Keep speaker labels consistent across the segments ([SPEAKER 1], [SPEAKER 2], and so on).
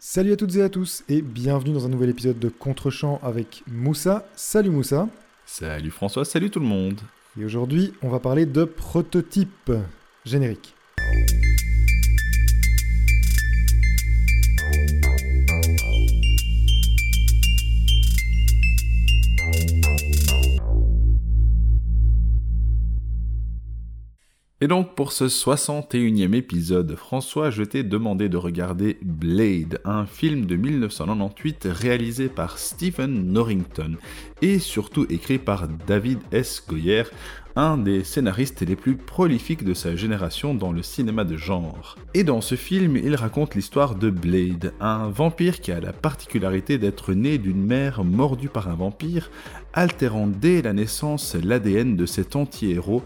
[SPEAKER 1] Salut à toutes et à tous et bienvenue dans un nouvel épisode de Contre-champ avec Moussa. Salut Moussa.
[SPEAKER 2] Salut François, salut tout le monde.
[SPEAKER 1] Et aujourd'hui, on va parler de prototype générique.
[SPEAKER 2] Et donc pour ce 61e épisode, François, je t'ai demandé de regarder Blade, un film de 1998 réalisé par Stephen Norrington et surtout écrit par David S. Goyer, un des scénaristes les plus prolifiques de sa génération dans le cinéma de genre. Et dans ce film, il raconte l'histoire de Blade, un vampire qui a la particularité d'être né d'une mère mordue par un vampire, altérant dès la naissance l'ADN de cet anti-héros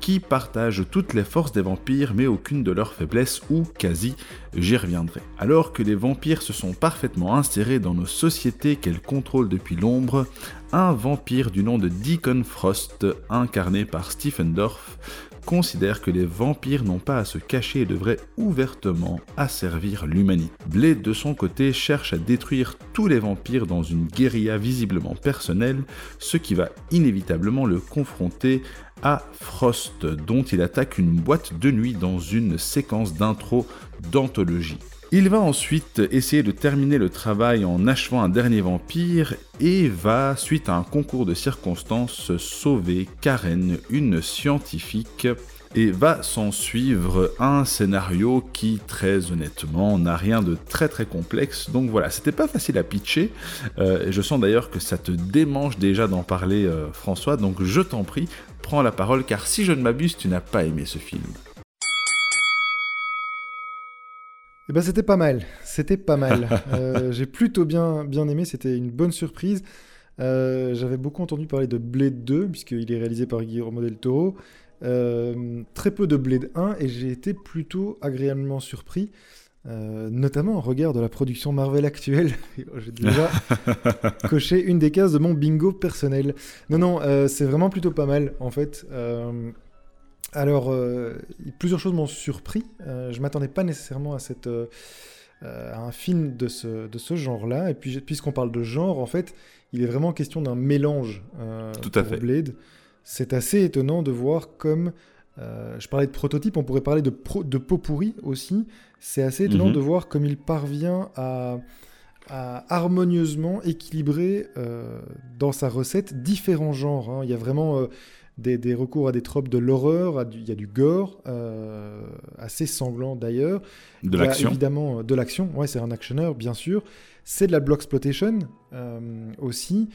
[SPEAKER 2] qui partage toutes les forces des vampires mais aucune de leurs faiblesses ou quasi, j'y reviendrai. Alors que les vampires se sont parfaitement insérés dans nos sociétés qu'elles contrôlent depuis l'ombre, un vampire du nom de Deacon Frost, incarné par Stephen Dorff, considère que les vampires n'ont pas à se cacher et devraient ouvertement asservir l'humanité. Blade de son côté cherche à détruire tous les vampires dans une guérilla visiblement personnelle, ce qui va inévitablement le confronter à Frost, dont il attaque une boîte de nuit dans une séquence d'intro d'anthologie. Il va ensuite essayer de terminer le travail en achevant un dernier vampire et va, suite à un concours de circonstances, sauver Karen, une scientifique, et va s'en suivre un scénario qui, très honnêtement, n'a rien de très très complexe. Donc voilà, c'était pas facile à pitcher. Euh, je sens d'ailleurs que ça te démange déjà d'en parler, euh, François. Donc je t'en prie, prends la parole, car si je ne m'abuse, tu n'as pas aimé ce film.
[SPEAKER 1] Eh ben c'était pas mal, c'était pas mal. Euh, j'ai plutôt bien, bien aimé, c'était une bonne surprise. Euh, j'avais beaucoup entendu parler de Blade 2, puisqu'il est réalisé par Guillermo del Toro. Euh, très peu de Blade 1, et j'ai été plutôt agréablement surpris. notamment en regard de la production Marvel actuelle. J'ai déjà coché une des cases de mon bingo personnel. Non, non, c'est vraiment plutôt pas mal en fait. Alors, euh, plusieurs choses m'ont surpris. Euh, je ne m'attendais pas nécessairement à, cette, euh, à un film de ce, de ce genre-là. Et puis, puisqu'on parle de genre, en fait, il est vraiment question d'un mélange
[SPEAKER 2] Tout à fait.
[SPEAKER 1] Blade. C'est assez étonnant de voir comme... je parlais de prototype, on pourrait parler de, de pot pourri aussi. C'est assez étonnant mhm. de voir comme il parvient à, harmonieusement équilibrer dans sa recette différents genres. Hein. Il y a vraiment des, recours à des tropes de l'horreur, il y a du gore, euh, assez sanglant d'ailleurs.
[SPEAKER 2] De l'action.
[SPEAKER 1] Évidemment, de l'action, ouais, c'est un actionneur, bien sûr. C'est de la block exploitation euh, aussi.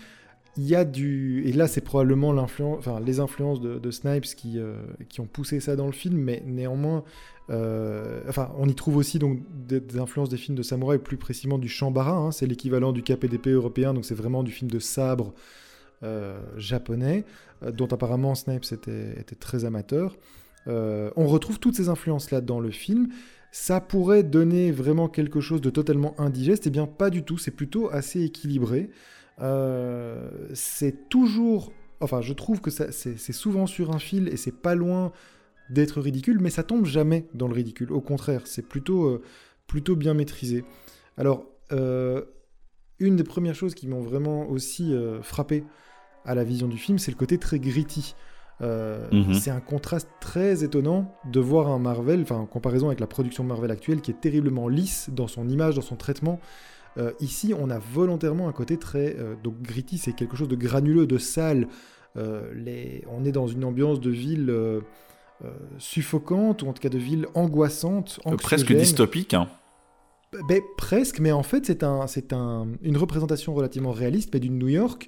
[SPEAKER 1] Il y a du. Et là, c'est probablement l'influence, enfin, les influences de, Snipes qui, euh, qui ont poussé ça dans le film, mais néanmoins. enfin, on y trouve aussi donc des, influences des films de samouraï, plus précisément du Shambara, hein, c'est l'équivalent du KPDP européen, donc c'est vraiment du film de sabre japonais. Euh, dont apparemment Snipes était, très amateur. Euh, on retrouve toutes ces influences-là dans le film. Ça pourrait donner vraiment quelque chose de totalement indigeste, eh bien pas du tout, c'est plutôt assez équilibré. Euh, c'est toujours... Enfin, je trouve que c'est souvent sur un fil et c'est pas loin d'être ridicule, mais ça tombe jamais dans le ridicule. Au contraire, c'est plutôt, plutôt bien maîtrisé. Alors, une des premières choses qui m'ont vraiment aussi frappé à la vision du film, c'est le côté très gritty. Euh, mhm. C'est un contraste très étonnant de voir un Marvel, enfin en comparaison avec la production Marvel actuelle, qui est terriblement lisse dans son image, dans son traitement. Euh, ici, on a volontairement un côté très euh, donc gritty, c'est quelque chose de granuleux, de sale. Les... On est dans une ambiance de ville suffocante ou en tout cas de ville angoissante,
[SPEAKER 2] presque dystopique. Hein.
[SPEAKER 1] Ben, presque, mais en fait c'est un, c'est un, une représentation relativement réaliste, mais d'une New York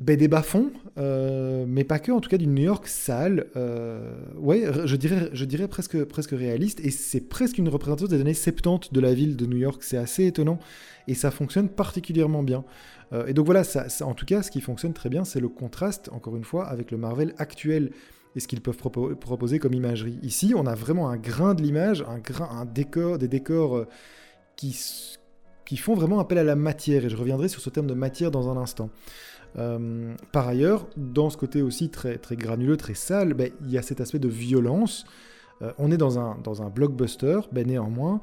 [SPEAKER 1] ben, des bas-fonds, euh, mais pas que, en tout cas d'une New York sale, euh, ouais, je dirais, je dirais presque, presque réaliste, et c'est presque une représentation des années 70 de la ville de New York, c'est assez étonnant, et ça fonctionne particulièrement bien. Euh, et donc voilà, ça, en tout cas, ce qui fonctionne très bien, c'est le contraste, encore une fois, avec le Marvel actuel, et ce qu'ils peuvent proposer comme imagerie. Ici, on a vraiment un grain de l'image, un, grain, un décor, des décors qui, qui font vraiment appel à la matière, et je reviendrai sur ce terme de matière dans un instant. Euh, par ailleurs, dans ce côté aussi très, très granuleux, très sale, ben, il y a cet aspect de violence. Euh, on est dans un, dans un blockbuster, ben, néanmoins,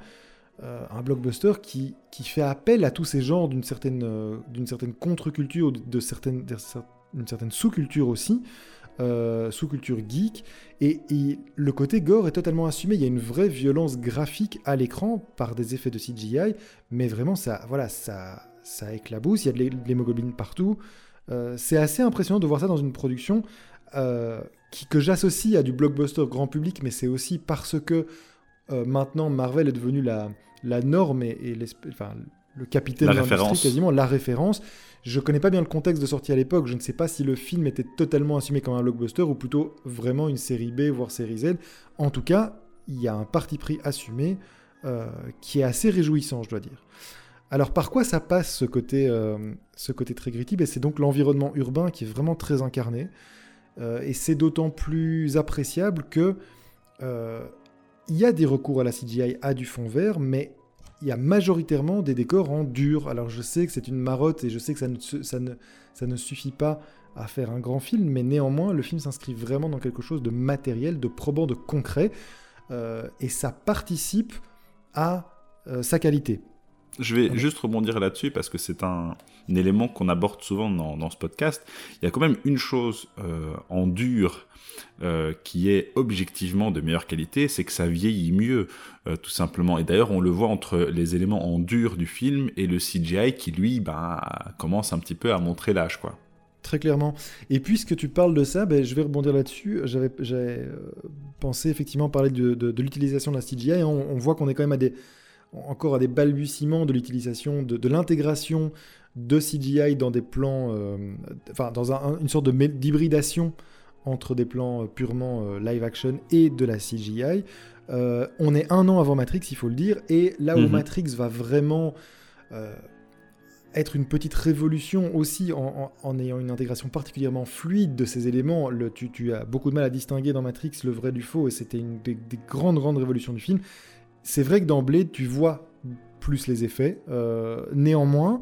[SPEAKER 1] un blockbuster qui, qui fait appel à tous ces genres d'une certaine, d'une certaine contre-culture, de, certaines, d'une certaine sous-culture aussi, sous-culture geek, et, et, le côté gore est totalement assumé. Il y a une vraie violence graphique à l'écran par des effets de CGI, mais vraiment ça, voilà, ça, ça éclabousse. Il y a de l'hémoglobine partout. C'est assez impressionnant de voir ça dans une production qui, que j'associe à du blockbuster grand public, mais c'est aussi parce que euh, maintenant Marvel est devenu la, la norme et, enfin, le capitaine de l'industrie, quasiment la référence. Je connais pas bien le contexte de sortie à l'époque, je ne sais pas si le film était totalement assumé comme un blockbuster ou plutôt vraiment une série B, voire série Z. En tout cas, il y a un parti pris assumé euh, qui est assez réjouissant, je dois dire. Alors par quoi ça passe ce côté, euh, très gritty? Ben, C'est donc l'environnement urbain qui est vraiment très incarné. Euh, et c'est d'autant plus appréciable que euh, il y a des recours à la CGI à du fond vert, mais il y a majoritairement des décors en dur. Alors je sais que c'est une marotte et je sais que ça ne, suffit pas à faire un grand film, mais néanmoins le film s'inscrit vraiment dans quelque chose de matériel, de probant, de concret, et ça participe à sa qualité.
[SPEAKER 2] Je vais juste rebondir là-dessus parce que c'est un, élément qu'on aborde souvent dans, ce podcast. Il y a quand même une chose euh, en dur euh, qui est objectivement de meilleure qualité, c'est que ça vieillit mieux, euh, tout simplement. Et d'ailleurs, on le voit entre les éléments en dur du film et le CGI qui, lui, ben, commence un petit peu à montrer l'âge, quoi.
[SPEAKER 1] Très clairement. Et puisque tu parles de ça, ben, je vais rebondir là-dessus. J'avais pensé effectivement parler de, l'utilisation de la CGI. on voit qu'on est quand même à des encore à des balbutiements de l'utilisation, de, l'intégration de CGI dans des plans, euh, enfin dans une sorte d'hybridation entre des plans euh, purement euh, live action et de la CGI. on est un an avant Matrix, il faut le dire, et là où mhm. Matrix va vraiment être une petite révolution aussi en, ayant une intégration particulièrement fluide de ces éléments. Le, tu, as beaucoup de mal à distinguer dans Matrix le vrai du faux, et c'était une des, des, grandes, grandes révolutions du film c'est vrai que Blade, tu vois plus les effets. Euh, néanmoins,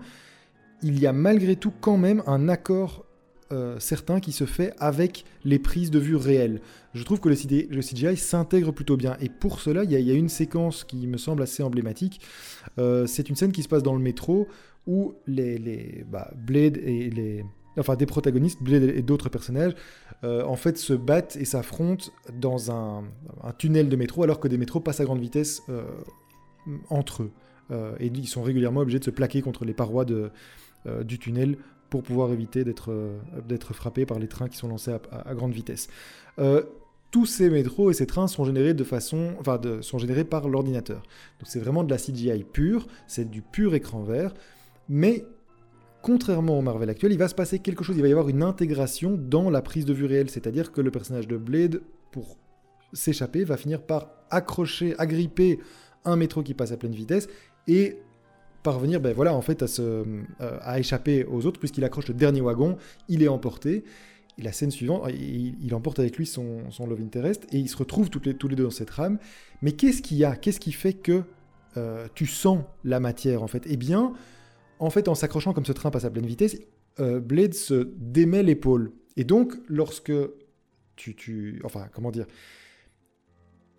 [SPEAKER 1] il y a malgré tout quand même un accord euh, certain qui se fait avec les prises de vue réelles. Je trouve que le, CGI s'intègre plutôt bien. Et pour cela, il y, a une séquence qui me semble assez emblématique. Euh, c'est une scène qui se passe dans le métro où les, les bah, Blade et les, enfin des protagonistes, Blade et d'autres personnages, euh, en fait se battent et s'affrontent dans un, tunnel de métro alors que des métros passent à grande vitesse euh, entre eux. Euh, et ils sont régulièrement obligés de se plaquer contre les parois de, du tunnel pour pouvoir éviter d'être frappés par les trains qui sont lancés à, grande vitesse. tous ces métros et ces trains sont générés de façon, enfin, sont générés par l'ordinateur. Donc c'est vraiment de la CGI pure, c'est du pur écran vert, mais contrairement au Marvel actuel, il va se passer quelque chose, il va y avoir une intégration dans la prise de vue réelle, c'est-à-dire que le personnage de Blade, pour s'échapper, va finir par accrocher, agripper un métro qui passe à pleine vitesse et parvenir, ben voilà, en fait, à, se, euh, à échapper aux autres, puisqu'il accroche le dernier wagon, il est emporté. Et la scène suivante, il, emporte avec lui son, love interest et ils se retrouvent tous les, tous les deux dans cette rame. Mais qu'est-ce qu'il y a? Qu'est-ce qui fait que euh, tu sens la matière en fait? Eh bien, en fait, en s'accrochant comme ce train passe à pleine vitesse, euh, Blade se démet l'épaule. Et donc, lorsque tu, enfin, comment dire,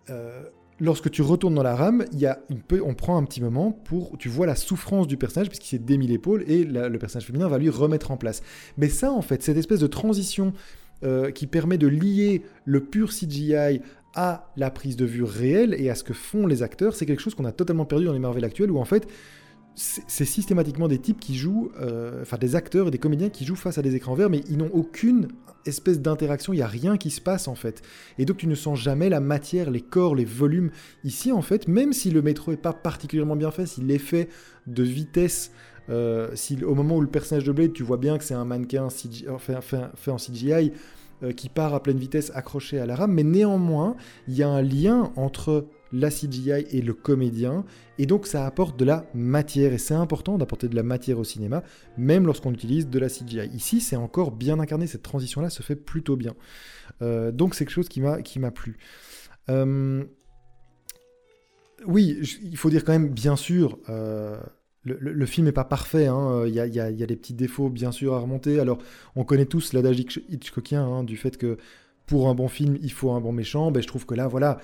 [SPEAKER 1] euh, lorsque tu retournes dans la rame, y a on prend un petit moment pour, tu vois la souffrance du personnage puisqu'il s'est démis l'épaule et le personnage féminin va lui remettre en place. Mais ça, en fait, cette espèce de transition euh, qui permet de lier le pur CGI à la prise de vue réelle et à ce que font les acteurs, c'est quelque chose qu'on a totalement perdu dans les Marvel actuels où en fait c'est systématiquement des types qui jouent, euh, enfin des acteurs et des comédiens qui jouent face à des écrans verts, mais ils n'ont aucune espèce d'interaction, il n'y a rien qui se passe en fait. Et donc tu ne sens jamais la matière, les corps, les volumes. Ici en fait, même si le métro est pas particulièrement bien fait, si l'effet de vitesse, euh, si au moment où le personnage de Blade, tu vois bien que c'est un mannequin fait, en CGI, euh, qui part à pleine vitesse accroché à la rame, mais néanmoins, il y a un lien entre la CGI et le comédien, et donc ça apporte de la matière, et c'est important d'apporter de la matière au cinéma, même lorsqu'on utilise de la CGI. Ici, c'est encore bien incarné, cette transition-là se fait plutôt bien. Euh, donc c'est quelque chose qui m'a plu. Euh, oui, il faut dire quand même, bien sûr, euh, le, film n'est pas parfait, hein. il y, a, des petits défauts bien sûr à remonter. Alors, on connaît tous l'adage Hitchcockien hein, du fait que pour un bon film, il faut un bon méchant. Ben, je trouve que là, voilà,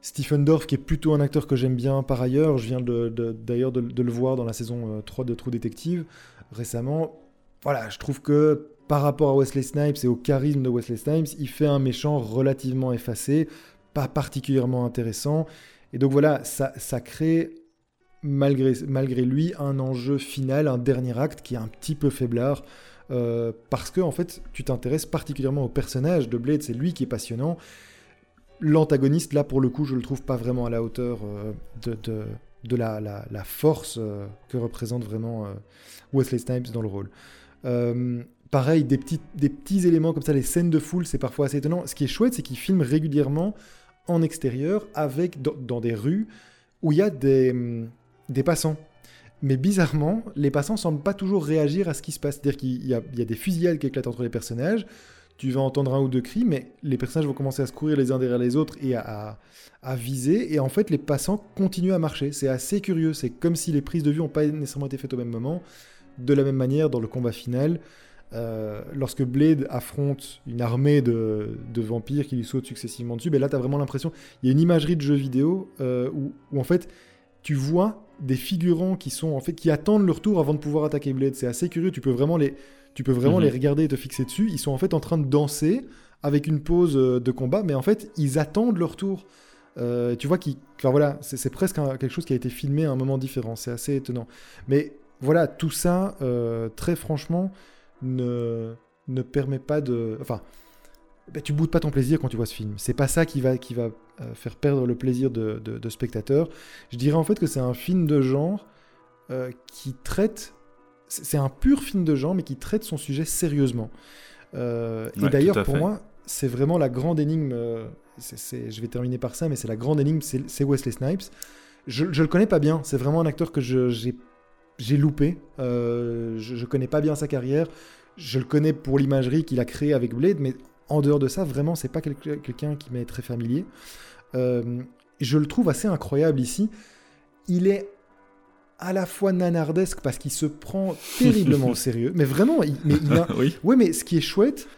[SPEAKER 1] Stephen Dorff, qui est plutôt un acteur que j'aime bien par ailleurs, je viens d'ailleurs de, le voir dans la saison 3 de True Detective récemment. Voilà, je trouve que par rapport à Wesley Snipes et au charisme de Wesley Snipes, il fait un méchant relativement effacé, pas particulièrement intéressant. Et donc voilà, ça, crée malgré, malgré lui un enjeu final, un dernier acte qui est un petit peu faiblard. Euh, parce que en fait, tu t'intéresses particulièrement au personnage de Blade, c'est lui qui est passionnant. L'antagoniste, là, pour le coup, je le trouve pas vraiment à la hauteur euh, de, de, la, la, force euh, que représente vraiment Wesley Snipes dans le rôle. pareil, des petits, des petits éléments comme ça, les scènes de foule, c'est parfois assez étonnant. Ce qui est chouette, c'est qu'il filme régulièrement en extérieur, avec, dans, des rues où il y a des, hum, des passants. Mais bizarrement, les passants semblent pas toujours réagir à ce qui se passe. C'est-à-dire qu'il y, a des fusillades qui éclatent entre les personnages, tu vas entendre un ou deux cris, mais les personnages vont commencer à se courir les uns derrière les autres et à, viser, et en fait les passants continuent à marcher. C'est assez curieux, c'est comme si les prises de vue n'ont pas nécessairement été faites au même moment. De la même manière, dans le combat final, euh, lorsque Blade affronte une armée de, vampires qui lui sautent successivement dessus, ben là tu as vraiment l'impression, il y a une imagerie de jeu vidéo euh, où, en fait tu vois des figurants qui sont en fait qui attendent leur tour avant de pouvoir attaquer Blade. C'est assez curieux. Tu peux vraiment les, tu peux vraiment mhm. les regarder et te fixer dessus. Ils sont en fait en train de danser avec une pause euh, de combat, mais en fait ils attendent leur tour. Euh, tu vois qui, enfin voilà, c'est presque quelque chose qui a été filmé à un moment différent. C'est assez étonnant. Mais voilà, tout ça, euh, très franchement, ne ne permet pas de, enfin ben, tu boudes pas ton plaisir quand tu vois ce film. C'est pas ça qui va, qui va euh, faire perdre le plaisir de, de, spectateur. Je dirais en fait que c'est un film de genre qui traite. C'est un pur film de genre, mais qui traite son sujet sérieusement. Euh, et d'ailleurs, pour moi, c'est vraiment la grande énigme. je vais terminer par ça, mais c'est la grande énigme, c'est Wesley Snipes. Je, je le connais pas bien. C'est vraiment un acteur que j'ai loupé. je, je connais pas bien sa carrière. Je le connais pour l'imagerie qu'il a créée avec Blade, mais en dehors de ça, vraiment, c'est pas quelqu'un qui m'est très familier. Euh, je le trouve assez incroyable ici. Il est à la fois nanardesque parce qu'il se prend terriblement au sérieux, mais vraiment, il, mais il a... oui. Ouais, mais ce qui est chouette,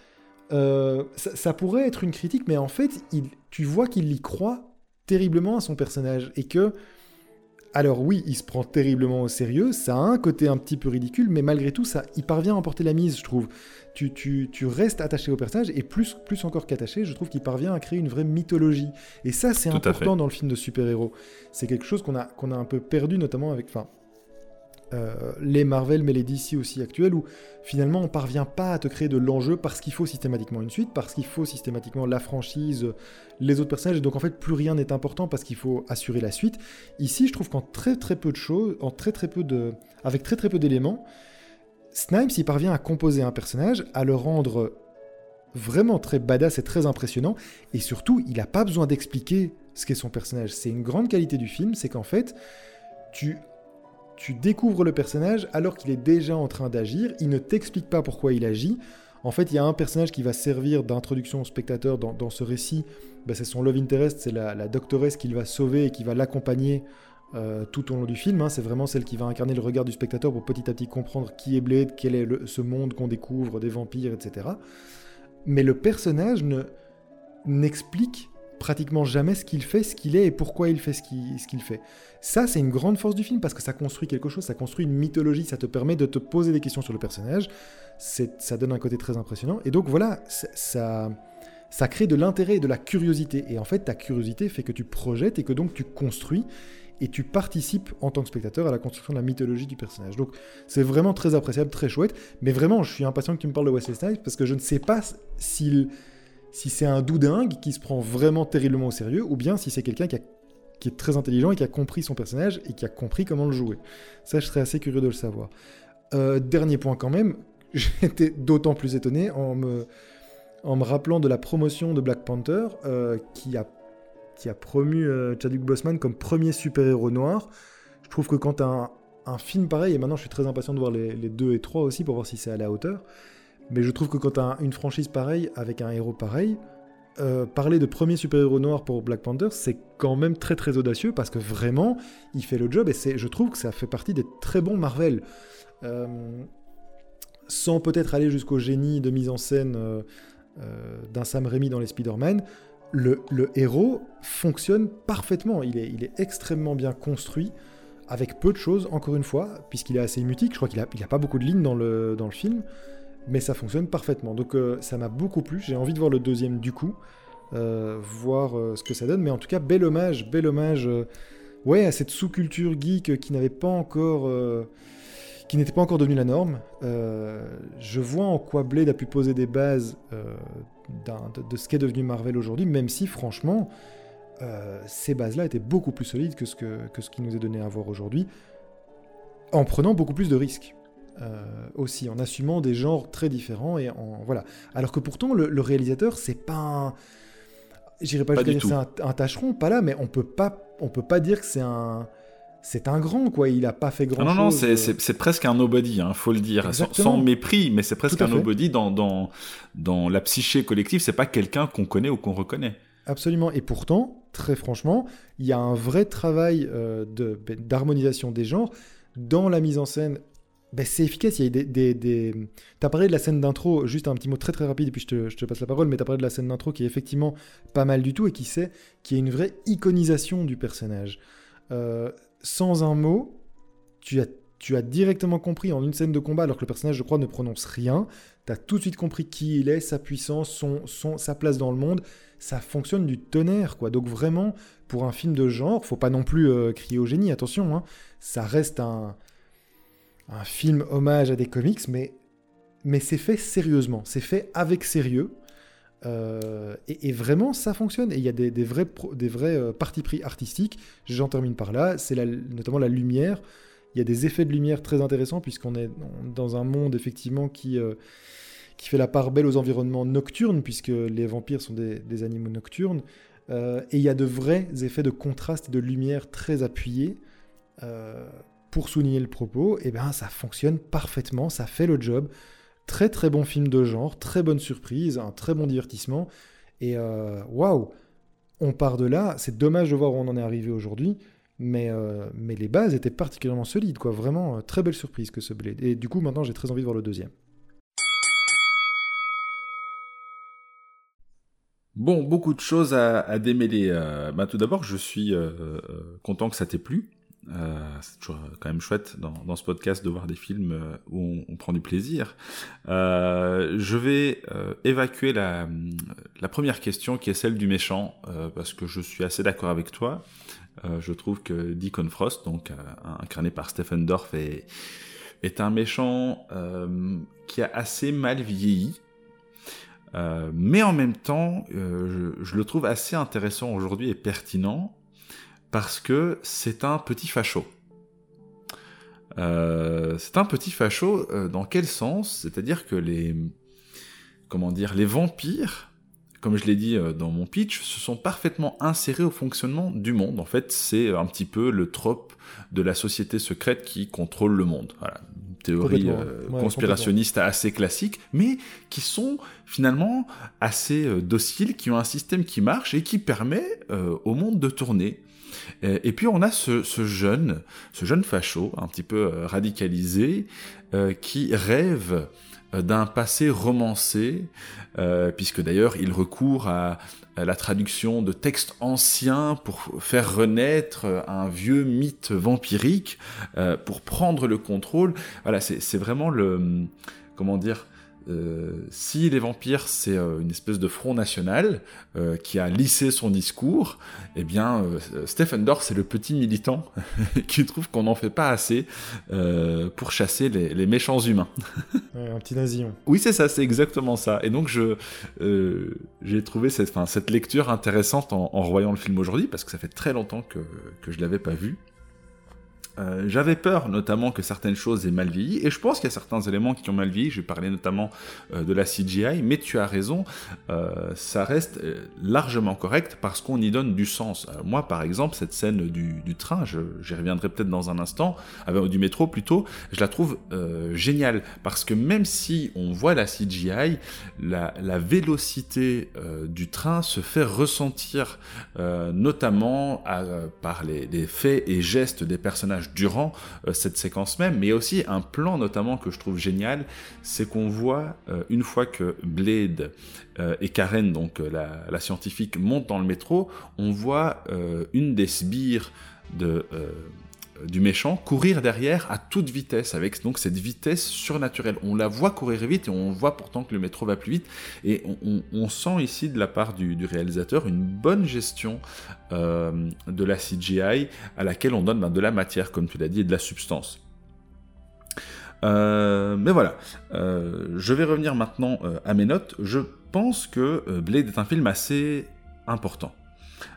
[SPEAKER 1] euh, ça, pourrait être une critique, mais en fait, il, tu vois qu'il y croit terriblement à son personnage et que alors oui, il se prend terriblement au sérieux, ça a un côté un petit peu ridicule, mais malgré tout, ça, il parvient à emporter la mise, je trouve. Tu, tu, restes attaché au personnage, et plus, plus encore qu'attaché, je trouve qu'il parvient à créer une vraie mythologie. Et ça, c'est important dans le film de super-héros. C'est quelque chose qu'on a, qu'on a un peu perdu, notamment avec... Enfin, euh, les Marvel, mais les DC aussi actuels, où finalement on parvient pas à te créer de l'enjeu parce qu'il faut systématiquement une suite, parce qu'il faut systématiquement la franchise, les autres personnages, et donc en fait plus rien n'est important parce qu'il faut assurer la suite. Ici, je trouve qu'en très très peu de choses, en très très peu de, avec très très peu d'éléments, Snipes il parvient à composer un personnage, à le rendre vraiment très badass et très impressionnant, et surtout il n'a pas besoin d'expliquer ce qu'est son personnage. C'est une grande qualité du film, c'est qu'en fait tu tu découvres le personnage alors qu'il est déjà en train d'agir, il ne t'explique pas pourquoi il agit. En fait, il y a un personnage qui va servir d'introduction au spectateur dans, ce récit. Bah, c'est son love interest, c'est la, doctoresse qu'il va sauver et qui va l'accompagner euh, tout au long du film. Hein. C'est vraiment celle qui va incarner le regard du spectateur pour petit à petit comprendre qui est Blade, quel est ce monde qu'on découvre, des vampires, etc. Mais le personnage ne n'explique pratiquement jamais ce qu'il fait, ce qu'il est et pourquoi il fait ce qu'il fait. Ça, c'est une grande force du film parce que ça construit quelque chose, ça construit une mythologie, ça te permet de te poser des questions sur le personnage, ça donne un côté très impressionnant. Et donc voilà, ça, ça crée de l'intérêt et de la curiosité. Et en fait, ta curiosité fait que tu projettes et que donc tu construis et tu participes en tant que spectateur à la construction de la mythologie du personnage. Donc c'est vraiment très appréciable, très chouette. Mais vraiment, je suis impatient que tu me parles de Wesley Snipes parce que je ne sais pas s'il si c'est un doudingue qui se prend vraiment terriblement au sérieux, ou bien si c'est quelqu'un qui, est très intelligent et qui a compris son personnage et qui a compris comment le jouer. Ça, je serais assez curieux de le savoir. Euh, dernier point quand même, j'étais d'autant plus étonné en me, rappelant de la promotion de Black Panther, euh, qui, a, promu euh, Chadwick Boseman comme premier super-héros noir. Je trouve que quand un, un film pareil, et maintenant je suis très impatient de voir les, les deux et trois aussi pour voir si c'est à la hauteur, mais je trouve que quand tu as une franchise pareille, avec un héros pareil, euh, parler de premier super-héros noir pour Black Panther, c'est quand même très très audacieux parce que vraiment, il fait le job et je trouve que ça fait partie des très bons Marvel. Euh, sans peut-être aller jusqu'au génie de mise en scène euh, d'un Sam Raimi dans les Spider-Man, le, héros fonctionne parfaitement. Il est, il est extrêmement bien construit, avec peu de choses, encore une fois, puisqu'il est assez mutique. Je crois qu'il n'a a pas beaucoup de lignes dans le, dans le film, mais ça fonctionne parfaitement. Donc euh, ça m'a beaucoup plu. J'ai envie de voir le deuxième du coup, euh, voir euh, ce que ça donne. Mais en tout cas, bel hommage, bel hommage ouais, à cette sous-culture geek qui n'avait pas encore qui n'était pas encore devenu la norme. Je vois en quoi Blade a pu poser des bases euh, de, ce qu'est devenu Marvel aujourd'hui, même si franchement, ces bases-là étaient beaucoup plus solides que ce, que, que ce qui nous est donné à voir aujourd'hui, en prenant beaucoup plus de risques. Aussi, en assumant des genres très différents et en voilà. Alors que pourtant, le, réalisateur, c'est pas un... J'irai pas,
[SPEAKER 2] jusqu'à
[SPEAKER 1] c'est un, tâcheron, pas là, mais on peut pas, on peut pas dire que c'est un c'est un grand, quoi. Il a pas fait grand
[SPEAKER 2] chose.
[SPEAKER 1] Non, non,
[SPEAKER 2] c'est presque un nobody, hein, faut le dire. Sans, mépris, mais c'est presque un nobody dans, dans, dans la psyché collective. C'est pas quelqu'un qu'on connaît ou qu'on reconnaît.
[SPEAKER 1] Absolument. Et pourtant, très franchement, il y a un vrai travail euh, d'harmonisation des genres dans la mise en scène. Ben, c'est efficace. Il y a des, des, des... Tu as parlé de la scène d'intro, juste un petit mot très très rapide, et puis je te, passe la parole, mais tu as parlé de la scène d'intro qui est effectivement pas mal du tout et qui sait qui est une vraie iconisation du personnage. Euh, sans un mot, tu as, directement compris en une scène de combat, alors que le personnage, je crois, ne prononce rien. Tu as tout de suite compris qui il est, sa puissance, son, son, sa place dans le monde. Ça fonctionne du tonnerre, quoi. Donc vraiment, pour un film de genre, faut pas non plus euh, crier au génie, attention. Hein. Ça reste un, un film hommage à des comics, mais, mais c'est fait sérieusement. C'est fait avec sérieux. Euh, et, vraiment, ça fonctionne. Et il y a des, vrais, des vrais euh, partis pris artistiques. J'en termine par là. C'est notamment la lumière. Il y a des effets de lumière très intéressants puisqu'on est dans un monde effectivement qui, euh, qui fait la part belle aux environnements nocturnes puisque les vampires sont des, animaux nocturnes. et il y a de vrais effets de contraste et de lumière très appuyés pour souligner le propos. Et bien, ça fonctionne parfaitement. Ça fait le job. Très très bon film de genre, très bonne surprise, un très bon divertissement. Et euh, waouh, on part de là. C'est dommage de voir où on en est arrivé aujourd'hui, mais, euh, mais les bases étaient particulièrement solides, quoi. Vraiment, euh, très belle surprise que ce Blade. Et du coup, maintenant, j'ai très envie de voir le deuxième.
[SPEAKER 2] Bon, beaucoup de choses à, démêler. Bah, tout d'abord, je suis content que ça t'ait plu. Euh, c'est toujours quand même chouette dans, ce podcast de voir des films euh, où on, prend du plaisir. Euh, je vais évacuer la, première question qui est celle du méchant, parce que je suis assez d'accord avec toi. je trouve que Deacon Frost, donc incarné par Stephen Dorff, est, un méchant qui a assez mal vieilli. mais en même temps, je, le trouve assez intéressant aujourd'hui et pertinent parce que c'est un petit facho. Euh, c'est un petit facho euh, dans quel sens? C'est-à-dire que les comment dire les vampires, comme je l'ai dit euh, dans mon pitch, se sont parfaitement insérés au fonctionnement du monde. En fait, c'est un petit peu le trope de la société secrète qui contrôle le monde. Voilà, une théorie conspirationniste assez classique, mais qui sont finalement assez dociles, qui ont un système qui marche et qui permet au monde de tourner. Et puis on a ce, jeune, ce jeune facho, un petit peu euh, radicalisé, euh, qui rêve euh, d'un passé romancé, puisque d'ailleurs il recourt à, la traduction de textes anciens pour faire renaître un vieux mythe vampirique, pour prendre le contrôle. Voilà, c'est vraiment le, comment dire, euh, si les vampires c'est euh, une espèce de front national euh, qui a lissé son discours, eh bien Stephen Dorff c'est le petit militant qui trouve qu'on n'en fait pas assez pour chasser les, méchants humains.
[SPEAKER 1] un petit nazi.
[SPEAKER 2] Oui c'est ça, c'est exactement ça. Et donc je j'ai trouvé cette, cette lecture intéressante en, en revoyant le film aujourd'hui parce que ça fait très longtemps que, que je l'avais pas vu. Euh, j'avais peur notamment que certaines choses aient mal vieilli, et je pense qu'il y a certains éléments qui ont mal vieilli, je parler notamment euh, de la CGI, mais tu as raison, euh, ça reste largement correct parce qu'on y donne du sens. moi par exemple, cette scène du, train, j'y reviendrai peut-être dans un instant, du métro plutôt, je la trouve géniale, parce que même si on voit la CGI, la, vélocité du train se fait ressentir notamment par les faits et gestes des personnages durant cette séquence même, mais aussi un plan notamment que je trouve génial, c'est qu'on voit une fois que Blade et Karen, donc la, la, scientifique, montent dans le métro, on voit une des sbires de du méchant courir derrière à toute vitesse, avec donc cette vitesse surnaturelle. On la voit courir vite et on voit pourtant que le métro va plus vite. Et on, sent ici de la part du, réalisateur une bonne gestion euh, de la CGI à laquelle on donne ben, de la matière, comme tu l'as dit, et de la substance. Euh, mais voilà, euh, je vais revenir maintenant à mes notes. Je pense que Blade est un film assez important.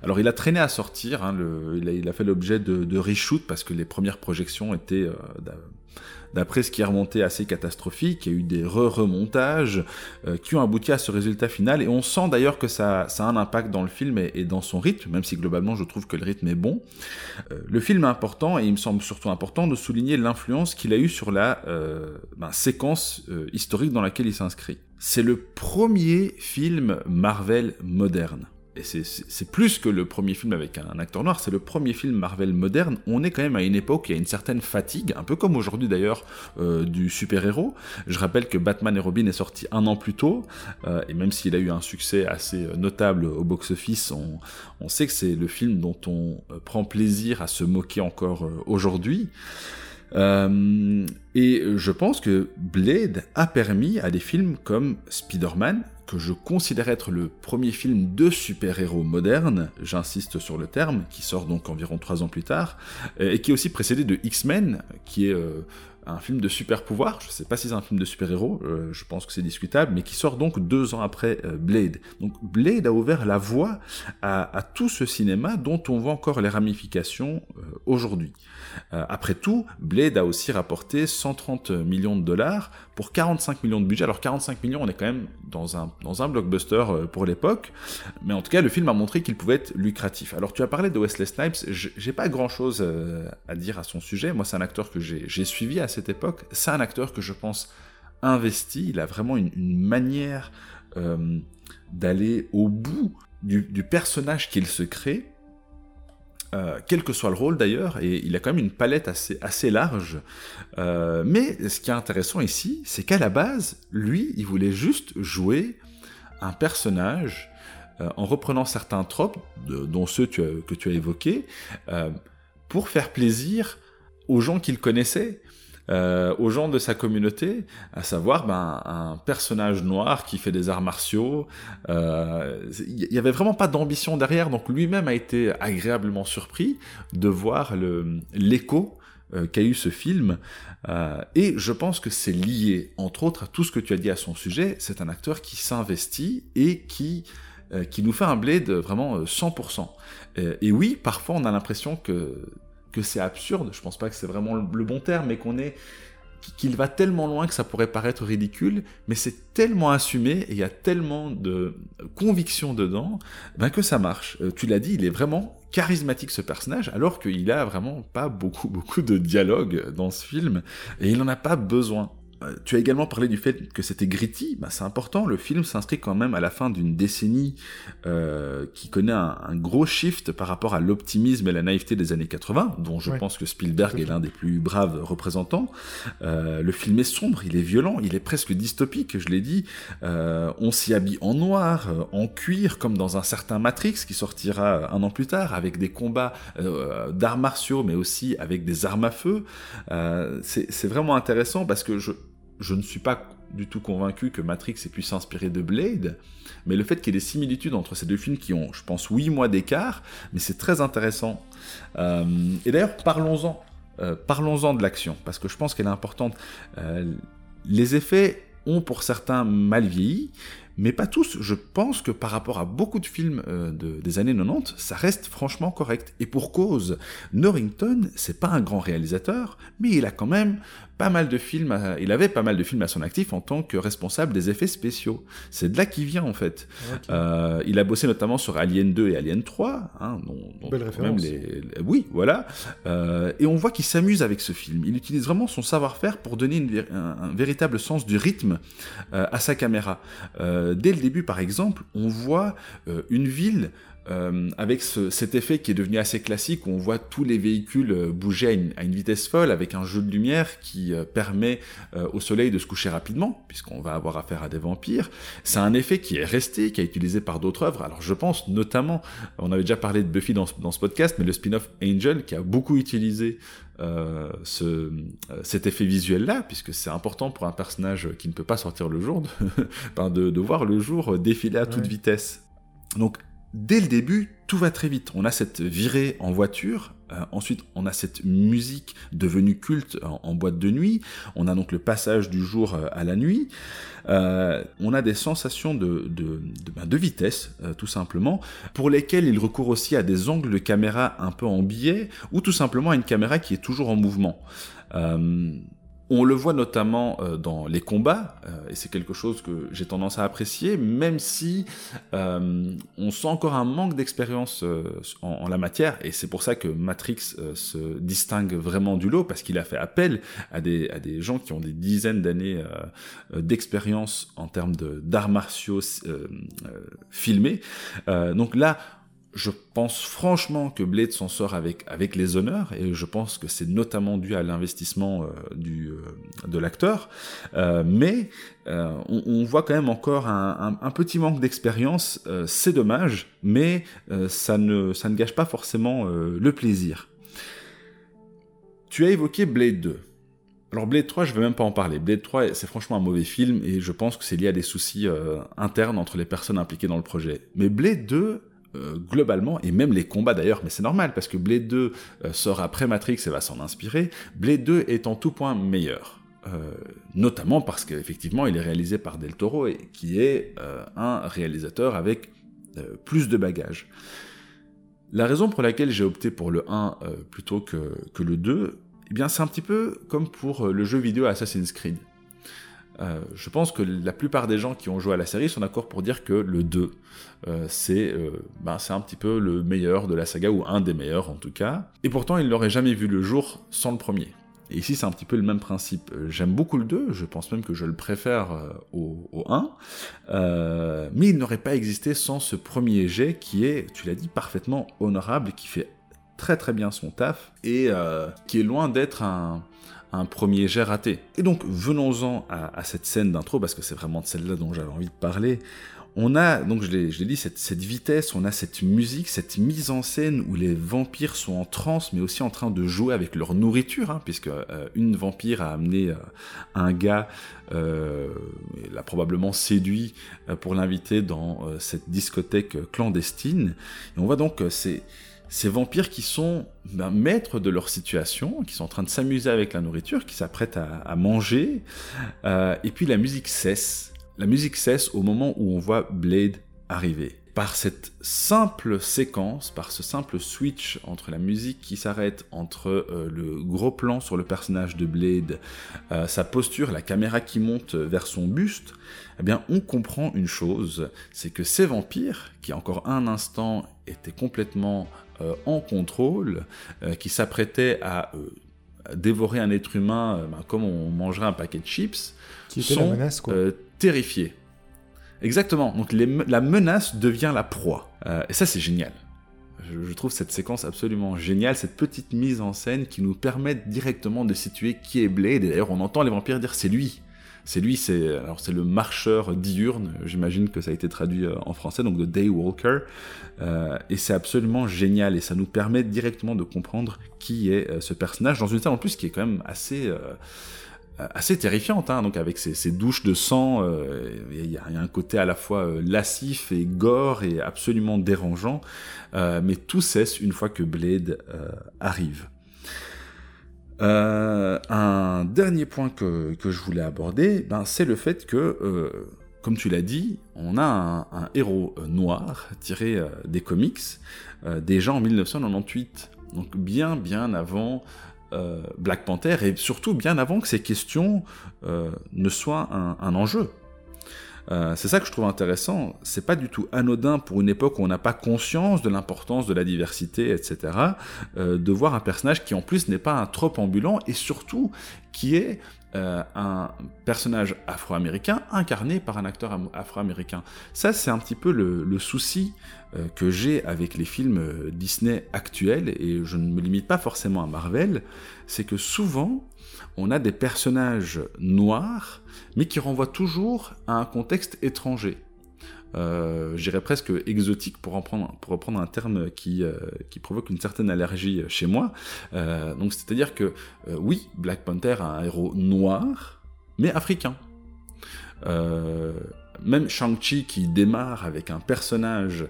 [SPEAKER 2] Alors il a traîné à sortir, hein, il, a, fait l'objet de, de reshoot parce que les premières projections étaient, euh, d'après ce qui est remonté, assez catastrophiques. Il y a eu des re-remontages euh, qui ont abouti à ce résultat final. Et on sent d'ailleurs que ça, a un impact dans le film et, dans son rythme, même si globalement je trouve que le rythme est bon. Euh, le film est important et il me semble surtout important de souligner l'influence qu'il a eu sur la ben, séquence historique dans laquelle il s'inscrit. C'est le premier film Marvel moderne et c'est plus que le premier film avec un, acteur noir, c'est le premier film Marvel moderne. On est quand même à une époque où il y a une certaine fatigue, un peu comme aujourd'hui d'ailleurs, euh, du super-héros. Je rappelle que Batman et Robin est sorti un an plus tôt, euh, et même s'il a eu un succès assez euh, notable au box-office, on, on, sait que c'est le film dont on prend plaisir à se moquer encore aujourd'hui. et je pense que Blade a permis à des films comme Spider-Man, que je considère être le premier film de super-héros moderne, j'insiste sur le terme, qui sort donc environ trois ans plus tard, et qui est aussi précédé de X-Men, qui est euh, un film de super-pouvoir, je ne sais pas si c'est un film de super-héros, euh, je pense que c'est discutable, mais qui sort donc deux ans après Blade. Donc Blade a ouvert la voie à, tout ce cinéma dont on voit encore les ramifications aujourd'hui. Euh, après tout, Blade a aussi rapporté 130 millions de dollars pour 45 millions de budget. Alors 45 millions, on est quand même dans un, dans un blockbuster euh, pour l'époque, mais en tout cas, le film a montré qu'il pouvait être lucratif. Alors tu as parlé de Wesley Snipes, j'ai pas grand chose euh, à dire à son sujet. Moi, c'est un acteur que j'ai suivi à cette époque. C'est un acteur que je pense investi. Il a vraiment une, manière d'aller au bout du, personnage qu'il se crée euh, quel que soit le rôle d'ailleurs, et il a quand même une palette assez, large. Euh, mais ce qui est intéressant ici, c'est qu'à la base, lui, il voulait juste jouer un personnage euh, en reprenant certains tropes, dont ceux que tu as évoqués, pour faire plaisir aux gens qu'il connaissait. Euh, aux gens de sa communauté, à savoir ben, un personnage noir qui fait des arts martiaux. Il euh, n'y avait vraiment pas d'ambition derrière, donc lui-même a été agréablement surpris de voir l'écho euh, qu'a eu ce film. et je pense que c'est lié, entre autres, à tout ce que tu as dit à son sujet. C'est un acteur qui s'investit et qui qui nous fait un blade vraiment 100%. et oui, parfois on a l'impression que que c'est absurde, je pense pas que c'est vraiment le bon terme, mais qu'on est qu'il va tellement loin que ça pourrait paraître ridicule, mais c'est tellement assumé et il y a tellement de conviction dedans ben que ça marche. Euh, tu l'as dit, il est vraiment charismatique ce personnage, alors qu'il a vraiment pas beaucoup beaucoup de dialogue dans ce film et il n'en a pas besoin. Euh, tu as également parlé du fait que c'était gritty, bah, c'est important, le film s'inscrit quand même à la fin d'une décennie euh, qui connaît un, gros shift par rapport à l'optimisme et la naïveté des années 80, dont je pense que Spielberg est l'un des plus braves représentants. Euh, le film est sombre, il est violent, il est presque dystopique, je l'ai dit. on s'y habille en noir, en cuir, comme dans un certain Matrix qui sortira un an plus tard, avec des combats d'arts martiaux, mais aussi avec des armes à feu. c'est vraiment intéressant parce que je, je ne suis pas du tout convaincu que Matrix ait pu s'inspirer de Blade, mais le fait qu'il y ait des similitudes entre ces deux films qui ont, je pense, 8 mois d'écart, mais c'est très intéressant. Euh, et d'ailleurs, parlons-en. Euh, parlons-en de l'action, parce que je pense qu'elle est importante. Euh, les effets ont pour certains mal vieilli, mais pas tous. Je pense que par rapport à beaucoup de films des années 90, ça reste franchement correct. Et pour cause, Norrington, c'est pas un grand réalisateur, mais il a quand même pas mal de films, il avait pas mal de films à son actif en tant que responsable des effets spéciaux. C'est de là qu'il vient en fait. Euh, il a bossé notamment sur Alien 2 et Alien 3, hein,
[SPEAKER 1] Belle référence.
[SPEAKER 2] oui, voilà. Euh, et on voit qu'il s'amuse avec ce film. Il utilise vraiment son savoir-faire pour donner un, véritable sens du rythme euh, à sa caméra. dès le début, par exemple, on voit une ville euh, avec cet effet qui est devenu assez classique où on voit tous les véhicules euh, bouger à une, vitesse folle avec un jeu de lumière qui euh, permet au soleil de se coucher rapidement puisqu'on va avoir affaire à des vampires. C'est un effet qui est resté, qui est utilisé par d'autres œuvres. Alors je pense notamment, on avait déjà parlé de Buffy dans, ce podcast, mais le spin-off Angel qui a beaucoup utilisé ce, cet effet visuel-là, puisque c'est important pour un personnage qui ne peut pas sortir le jour, de, de, de voir le jour défiler à toute vitesse. Donc dès le début, tout va très vite. On a cette virée en voiture, euh, ensuite on a cette musique devenue culte en, boîte de nuit, on a donc le passage du jour euh, à la nuit, euh, on a des sensations de, de, ben, vitesse, tout simplement, pour lesquelles il recourt aussi à des angles de caméra un peu en biais, ou tout simplement à une caméra qui est toujours en mouvement. On le voit notamment euh, dans les combats, euh, et c'est quelque chose que j'ai tendance à apprécier, même si euh, on sent encore un manque d'expérience en, la matière, et c'est pour ça que Matrix se distingue vraiment du lot, parce qu'il a fait appel à des, à des gens qui ont des dizaines d'années d'expérience en termes d'arts martiaux filmés. donc là, je pense franchement que Blade s'en sort avec, avec les honneurs, et je pense que c'est notamment dû à l'investissement euh, euh, de l'acteur, euh, mais on, voit quand même encore un, petit manque d'expérience, c'est dommage, mais ça, ne, ça ne gâche pas forcément le plaisir. Tu as évoqué Blade 2. Alors Blade 3, je ne vais même pas en parler. Blade 3, c'est franchement un mauvais film, et je pense que c'est lié à des soucis internes entre les personnes impliquées dans le projet. Mais Blade 2, euh, globalement, et même les combats d'ailleurs, mais c'est normal, parce que Blade 2 euh, sort après Matrix et va s'en inspirer, Blade 2 est en tout point meilleur. Euh, notamment parce qu'effectivement il est réalisé par Del Toro et qui est un réalisateur avec plus de bagages. La raison pour laquelle j'ai opté pour le 1 plutôt que, le 2, eh bien c'est un petit peu comme pour le jeu vidéo Assassin's Creed. Euh, je pense que la plupart des gens qui ont joué à la série sont d'accord pour dire que le 2, euh, euh, ben, c'est un petit peu le meilleur de la saga, ou un des meilleurs en tout cas. Et pourtant, il n'aurait jamais vu le jour sans le premier. Et ici, c'est un petit peu le même principe. J'aime beaucoup le 2, je pense même que je le préfère au, au, 1, mais il n'aurait pas existé sans ce premier jet qui est, tu l'as dit, parfaitement honorable, qui fait très très bien son taf, et qui est loin d'être un, un premier jet raté. Et donc venons-en à, cette scène d'intro, parce que c'est vraiment de celle-là dont j'avais envie de parler. On a, donc je l'ai dit, cette, vitesse, on a cette musique, cette mise en scène où les vampires sont en transe, mais aussi en train de jouer avec leur nourriture, hein, puisque euh, une vampire a amené euh, un gars, euh, l'a probablement séduit euh, pour l'inviter dans cette discothèque clandestine. Et on voit donc c'est ces vampires qui sont ben, maîtres de leur situation, qui sont en train de s'amuser avec la nourriture, qui s'apprêtent à, manger, euh, et puis la musique cesse. La musique cesse au moment où on voit Blade arriver. Par cette simple séquence, par ce simple switch entre la musique qui s'arrête, entre euh, le gros plan sur le personnage de Blade, euh, sa posture, la caméra qui monte vers son buste, eh bien on comprend une chose, c'est que ces vampires, qui encore un instant étaient complètement en contrôle, euh, qui s'apprêtait à euh, dévorer un être humain ben, comme on mangerait un paquet de chips, qui sont terrifiés. Exactement. Donc la menace devient la proie. et ça, c'est génial. Je, trouve cette séquence absolument géniale, cette petite mise en scène qui nous permet directement de situer qui est Blade. Et d'ailleurs, on entend les vampires dire c'est lui. C'est lui, c'est alors c'est le marcheur diurne. J'imagine que ça a été traduit euh, en français, donc de Daywalker. Euh, et c'est absolument génial et ça nous permet directement de comprendre qui est euh, ce personnage dans une scène en plus qui est quand même assez assez terrifiante, hein, donc avec ces, douches de sang, il y, a un côté à la fois lascif et gore et absolument dérangeant, mais tout cesse une fois que Blade arrive. Euh, un dernier point que, je voulais aborder, ben, c'est le fait que, euh, comme tu l'as dit, on a un, héros euh, noir tiré des comics, déjà en 1998, donc bien avant Black Panther, et surtout bien avant que ces questions ne soient un enjeu. Euh, c'est ça que je trouve intéressant. C'est pas du tout anodin pour une époque où on n'a pas conscience de l'importance de la diversité, etc. Euh, de voir un personnage qui en plus n'est pas un trop ambulant et surtout qui est euh, un personnage afro-américain incarné par un acteur afro-américain. Ça, c'est un petit peu le, souci que j'ai avec les films Disney actuels, et je ne me limite pas forcément à Marvel, c'est que souvent, on a des personnages noirs, mais qui renvoient toujours à un contexte étranger. Euh, j'irais presque exotique pour, prendre, pour reprendre un terme qui, euh, qui provoque une certaine allergie chez moi. Euh, c'est-à-dire que oui, Black Panther a un héros noir, mais africain. Même Shang-Chi qui démarre avec un personnage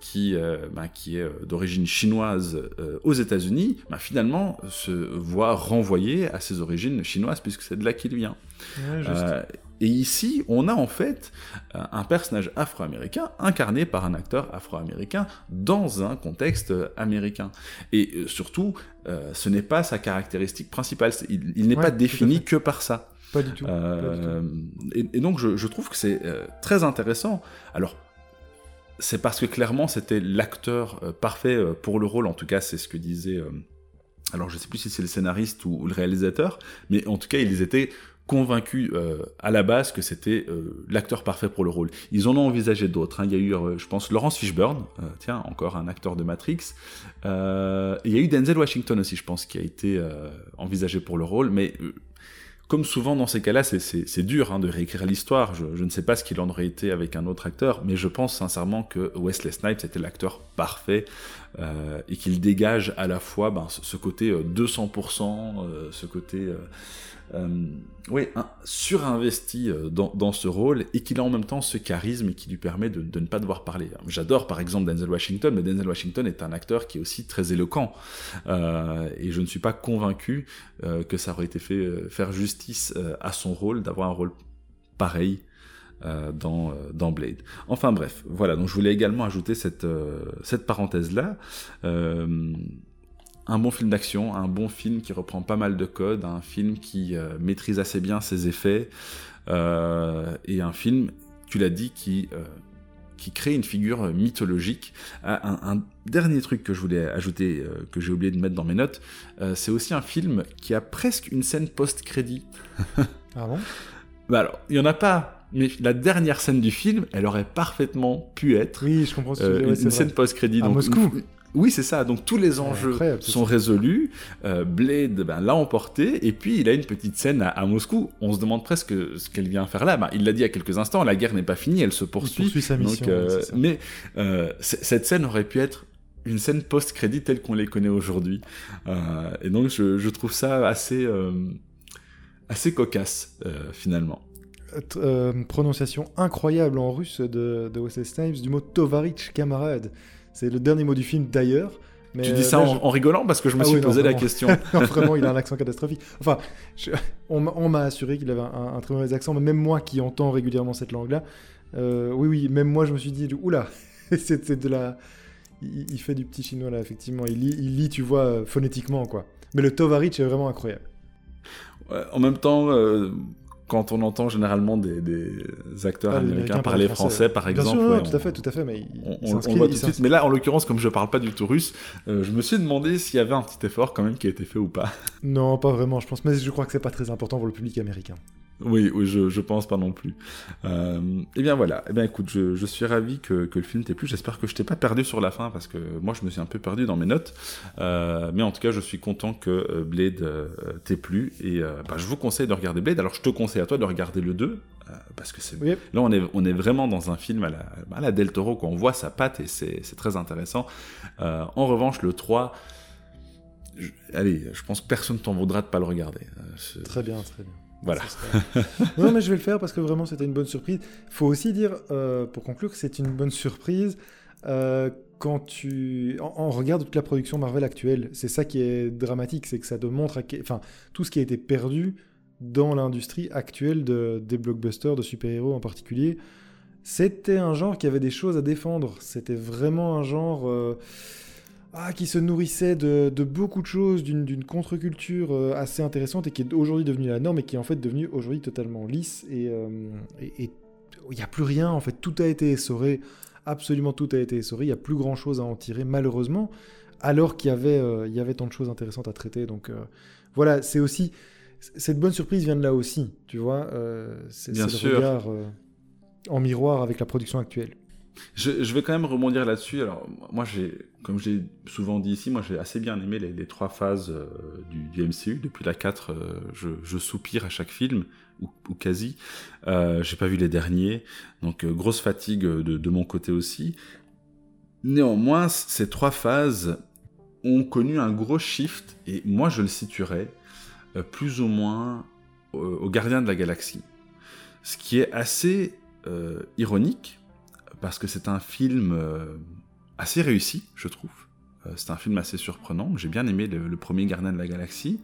[SPEAKER 2] qui, ben, qui est d'origine chinoise aux États-Unis, ben, finalement se voit renvoyé à ses origines chinoises puisque c'est de là qu'il vient. Ouais, et ici, on a en fait euh, un personnage afro-américain incarné par un acteur afro-américain dans un contexte américain. Et euh, surtout, euh, ce n'est pas sa caractéristique principale. Il, n'est pas défini que par ça.
[SPEAKER 1] Pas du tout.
[SPEAKER 2] Et, donc, je, trouve que c'est très intéressant. Alors, c'est parce que clairement, c'était l'acteur parfait pour le rôle. En tout cas, c'est ce que disait alors je ne sais plus si c'est le scénariste ou, le réalisateur, mais en tout cas ils étaient convaincu euh, à la base que c'était euh, l'acteur parfait pour le rôle. Ils en ont envisagé d'autres. Hein. Il y a eu, euh, je pense, Laurence Fishburne, tiens, encore un acteur de Matrix. il y a eu Denzel Washington aussi, je pense, qui a été envisagé pour le rôle. Mais comme souvent dans ces cas-là, c'est dur hein, de réécrire l'histoire. Je, ne sais pas ce qu'il en aurait été avec un autre acteur, mais je pense sincèrement que Wesley Snipes était l'acteur parfait et qu'il dégage à la fois ben, ce, côté 200%, ce côté euh, surinvesti euh, dans, ce rôle et qu'il a en même temps ce charisme qui lui permet de, ne pas devoir parler. J'adore par exemple Denzel Washington, mais Denzel Washington est un acteur qui est aussi très éloquent euh, et je ne suis pas convaincu que ça aurait été fait faire justice à son rôle d'avoir un rôle pareil dans, dans, Blade. Enfin bref, voilà, donc je voulais également ajouter cette, cette parenthèse-là un bon film d'action, un bon film qui reprend pas mal de codes, un film qui euh, maîtrise assez bien ses effets, euh, et un film, tu l'as dit, qui, euh, qui crée une figure mythologique. Ah, un, dernier truc que je voulais ajouter, que j'ai oublié de mettre dans mes notes, c'est aussi un film qui a presque une scène post-crédit.
[SPEAKER 1] ah bon?
[SPEAKER 2] Bah alors, il n'y en a pas mais la dernière scène du film, elle aurait parfaitement pu être
[SPEAKER 1] oui, je comprends
[SPEAKER 2] une, scène post-crédit.
[SPEAKER 1] À Moscou.
[SPEAKER 2] Oui, c'est ça. Donc tous les enjeux sont résolus. Euh, Blade ben, l'a emporté. Et puis il a une petite scène à, Moscou. On se demande presque ce qu'elle vient faire là. Ben, il l'a dit il y a quelques instants. La guerre n'est pas finie. Elle se poursuit.
[SPEAKER 1] poursuit sa mission.
[SPEAKER 2] Euh, mais euh, cette scène aurait pu être une scène post-crédit telle qu'on les connaît aujourd'hui. et donc je, trouve ça assez assez cocasse finalement.
[SPEAKER 1] Prononciation incroyable en russe de, de Wesley Snipes du mot Tovarich, camarade. C'est le dernier mot du film d'ailleurs.
[SPEAKER 2] Mais tu dis ça en, rigolant parce que je me ah suis posé la question.
[SPEAKER 1] vraiment, il a un accent catastrophique. Enfin, on, m'a assuré qu'il avait un, très mauvais accent, mais même moi qui entends régulièrement cette langue-là, euh, oui, oui, même moi je me suis dit, oula, c'est de la. Il, fait du petit chinois là, effectivement. Il lit, il lit tu vois, euh, phonétiquement quoi. Mais le Tovarich est vraiment incroyable.
[SPEAKER 2] en même temps, euh, quand on entend généralement des, acteurs ah, américains, parler français, par exemple.
[SPEAKER 1] Tout à fait, tout à fait, mais
[SPEAKER 2] on, le voit tout de suite. Mais là, en l'occurrence, comme je parle pas du tout russe, euh, je me suis demandé s'il y avait un petit effort quand même qui a été fait ou pas.
[SPEAKER 1] Non, pas vraiment, je pense, mais je crois que c'est pas très important pour le public américain.
[SPEAKER 2] Oui, oui, je, je pense pas non plus. Euh, eh bien voilà, eh bien écoute, je, je suis ravi que, que le film t'ait plu. J'espère que je t'ai pas perdu sur la fin parce que moi je me suis un peu perdu dans mes notes. Euh, mais en tout cas, je suis content que euh, Blade euh, t'ait plu et bah, je vous conseille de regarder Blade. Alors je te conseille à toi de regarder le 2 parce que c'est là on est on est vraiment dans un film à la, à la Del Toro qu'on voit sa patte et c'est très intéressant. en revanche, le 3 allez, je pense que personne t'en voudra de pas le regarder.
[SPEAKER 1] très bien, très bien.
[SPEAKER 2] Voilà.
[SPEAKER 1] non, mais je vais le faire parce que vraiment c'était une bonne surprise. Il faut aussi dire, euh, pour conclure, que c'est une bonne surprise euh, quand tu. On, regarde toute la production Marvel actuelle. C'est ça qui est dramatique, c'est que ça démontre enfin, tout ce qui a été perdu dans l'industrie actuelle de, des blockbusters de super-héros en particulier. C'était un genre qui avait des choses à défendre. C'était vraiment un genre. Euh, ah, qui se nourrissait de, beaucoup de choses, d'une contre-culture euh, assez intéressante et qui est aujourd'hui devenue la norme et qui est en fait devenue aujourd'hui totalement lisse. Et euh, il n'y a plus rien, en fait, tout a été essoré, absolument tout a été essoré, il n'y a plus grand-chose à en tirer, malheureusement, alors qu'il y, avait, euh, il y avait tant de choses intéressantes à traiter. Donc voilà, c'est aussi cette bonne surprise vient de là aussi, tu vois. Euh, c'est le regard euh, en miroir avec la production actuelle.
[SPEAKER 2] Je, vais quand même rebondir là-dessus. Alors, moi, j'ai, comme j'ai souvent dit ici, moi, j'ai assez bien aimé les, trois phases euh, du, MCU. Depuis la 4, euh, je, soupire à chaque film, ou, quasi. Euh, j'ai pas vu les derniers, donc euh, grosse fatigue de, mon côté aussi. Néanmoins, ces trois phases ont connu un gros shift, et moi, je le situerais plus ou moins au, Gardien de la Galaxie. Ce qui est assez ironique, parce que c'est un film euh, assez réussi, je trouve. Euh, c'est un film assez surprenant. J'ai bien aimé le, premier Gardien de la Galaxie.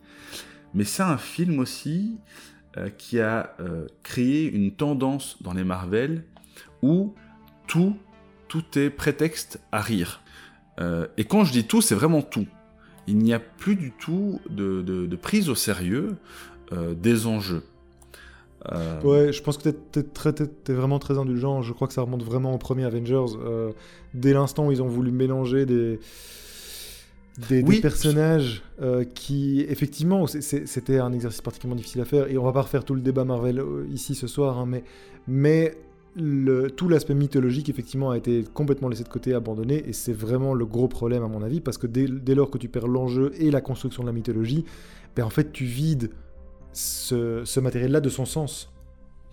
[SPEAKER 2] Mais c'est un film aussi euh, qui a créé une tendance dans les Marvel où tout, tout est prétexte à rire. Et quand je dis tout, c'est vraiment tout. Il n'y a plus du tout de, prise au sérieux des enjeux. Euh,
[SPEAKER 1] Ouais, je pense que t'es- t'es vraiment très indulgent. Je crois que ça remonte vraiment au premier Avengers. euh, dès l'instant où ils ont voulu mélanger des, des, des
[SPEAKER 2] Oui.
[SPEAKER 1] personnages euh, qui, effectivement, c'était un exercice particulièrement difficile à faire. Et on va pas refaire tout le débat Marvel ici ce soir, hein, mais, mais le, tout l'aspect mythologique, effectivement, a été complètement laissé de côté, abandonné. Et c'est vraiment le gros problème, à mon avis, parce que dès, dès lors que tu perds l'enjeu et la construction de la mythologie, ben, en fait, tu vides ce, ce matériel-là de son sens.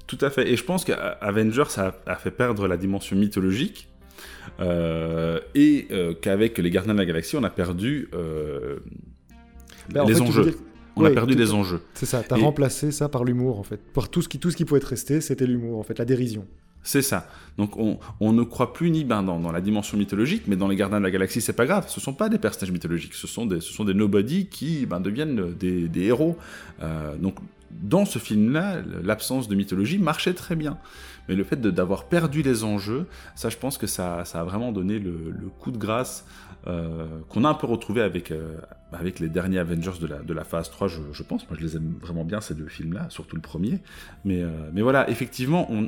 [SPEAKER 2] Tout à fait. Et je pense qu'Avengers a, a fait perdre la dimension mythologique. euh, et euh, qu'avec les Gardiens de la Galaxie, on a perdu euh,
[SPEAKER 1] Ben, en
[SPEAKER 2] les
[SPEAKER 1] fait,
[SPEAKER 2] enjeux.
[SPEAKER 1] dire-
[SPEAKER 2] On a perdu les enjeux.
[SPEAKER 1] C'est ça, t'as
[SPEAKER 2] Et-
[SPEAKER 1] remplacé ça par l'humour en fait. Par tout ce qui, tout ce qui pouvait être resté, c'était l'humour en fait, la dérision.
[SPEAKER 2] C'est ça. Donc on, ne croit plus ni ben, dans, la dimension mythologique, mais dans les Gardiens de la Galaxie, c'est pas grave. Ce sont pas des personnages mythologiques, ce sont des, ce nobody qui ben, deviennent des, des héros. Euh, donc dans ce film-là, l'absence de mythologie marchait très bien. Mais le fait d'avoir perdu les enjeux, ça je pense que ça, a vraiment donné le, coup de grâce euh, qu'on a un peu retrouvé avec, euh, les derniers Avengers de la, phase 3, je, pense. Moi je les aime vraiment bien ces deux films-là, surtout le premier. Euh, mais voilà, effectivement, on...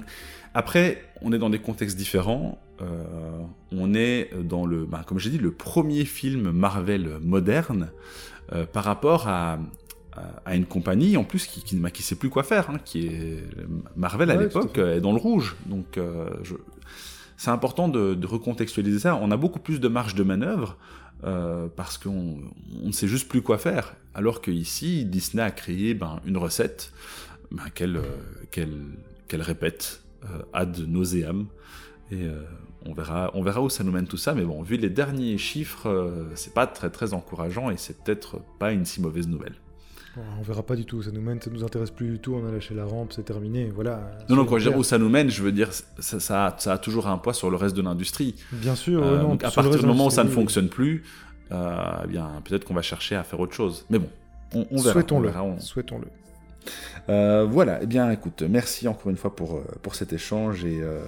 [SPEAKER 2] après, on est dans des contextes différents. Euh, on est dans le, bah, comme j'ai dit, le premier film Marvel moderne euh, par rapport à, à, une compagnie en plus qui, qui, bah, qui sait plus quoi faire, hein, qui est Marvel à
[SPEAKER 1] Ouais,
[SPEAKER 2] l'époque
[SPEAKER 1] fait.
[SPEAKER 2] est dans le rouge. Donc, euh, je... c'est important de, de recontextualiser ça. On a beaucoup plus de marge de manœuvre. euh, parce qu'on on ne sait juste plus quoi faire. Alors que ici, Disney a créé ben, une recette ben, qu'elle euh, répète euh, ad nauseam. Et euh, on, verra, on verra où ça nous mène tout ça. Mais bon, vu les derniers chiffres, euh, c'est pas très très encourageant et c'est peut-être pas une si mauvaise nouvelle.
[SPEAKER 1] On verra pas du tout, ça nous mène, ça nous intéresse plus du tout, on a lâché la rampe, c'est terminé, voilà.
[SPEAKER 2] Non, non, quand je dis où ça nous mène, je veux dire, ça, ça, a, ça a toujours un poids sur le reste de l'industrie.
[SPEAKER 1] Bien sûr,
[SPEAKER 2] Euh,
[SPEAKER 1] non,
[SPEAKER 2] donc à partir du moment où ça ne fonctionne plus, euh, eh bien peut-être qu'on va chercher à faire autre chose. Mais bon, on, on verra. on
[SPEAKER 1] Souhaitons-le,
[SPEAKER 2] on-
[SPEAKER 1] souhaitons-le.
[SPEAKER 2] Euh, voilà, eh bien écoute, merci encore une fois pour, euh, pour cet échange et euh,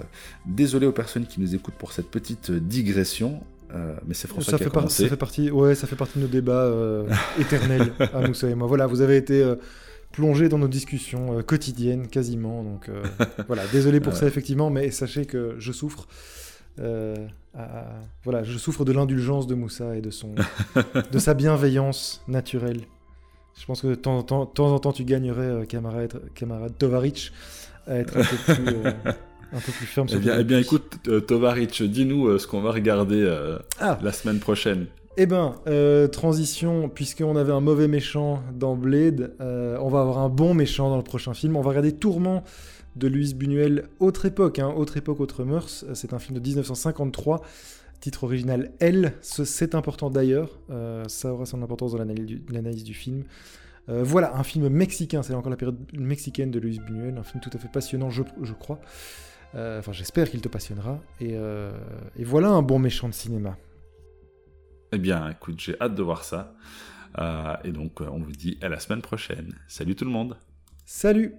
[SPEAKER 2] désolé aux personnes qui nous écoutent pour cette petite digression, euh, mais c'est François
[SPEAKER 1] Ça
[SPEAKER 2] qui
[SPEAKER 1] fait,
[SPEAKER 2] a
[SPEAKER 1] par-
[SPEAKER 2] commencé.
[SPEAKER 1] ça fait partie, ouais, ça fait partie de nos débats éternels à Moussa et moi. Voilà, vous avez été plongés dans nos discussions quotidiennes quasiment, donc voilà, désolé pour ça effectivement, mais sachez que je souffre. euh, à- à- voilà, je souffre de l'indulgence de Moussa et de son, de sa bienveillance naturelle. Je pense que de temps en temps, de temps, en temps, tu gagnerais, euh, camarade, camarade Tovaric, à être un peu plus, euh, un peu plus ferme
[SPEAKER 2] Eh
[SPEAKER 1] sur
[SPEAKER 2] bien,
[SPEAKER 1] tes
[SPEAKER 2] eh bien écoute, euh, Tovaric, dis-nous ce qu'on va regarder
[SPEAKER 1] Ah.
[SPEAKER 2] la semaine prochaine.
[SPEAKER 1] Eh ben, euh, transition, puisqu'on avait un mauvais méchant dans Blade, euh, on va avoir un bon méchant dans le prochain film. On va regarder Tourment de Louise Buñuel, autre époque, hein, autre époque, autre mœurs. C'est un film de 1953, titre original L. Ce- C'est important d'ailleurs, euh, ça aura son importance dans l'analyse du, film. Euh, voilà, un film mexicain, c'est encore la période mexicaine de Louise Buñuel, un film tout à fait passionnant, je, je crois. Euh, Enfin, j'espère qu'il te passionnera. Et, et voilà un bon méchant de cinéma.
[SPEAKER 2] Eh bien, écoute, j'ai hâte de voir ça. Et donc, on vous dit à la semaine prochaine. Salut tout le monde
[SPEAKER 1] Salut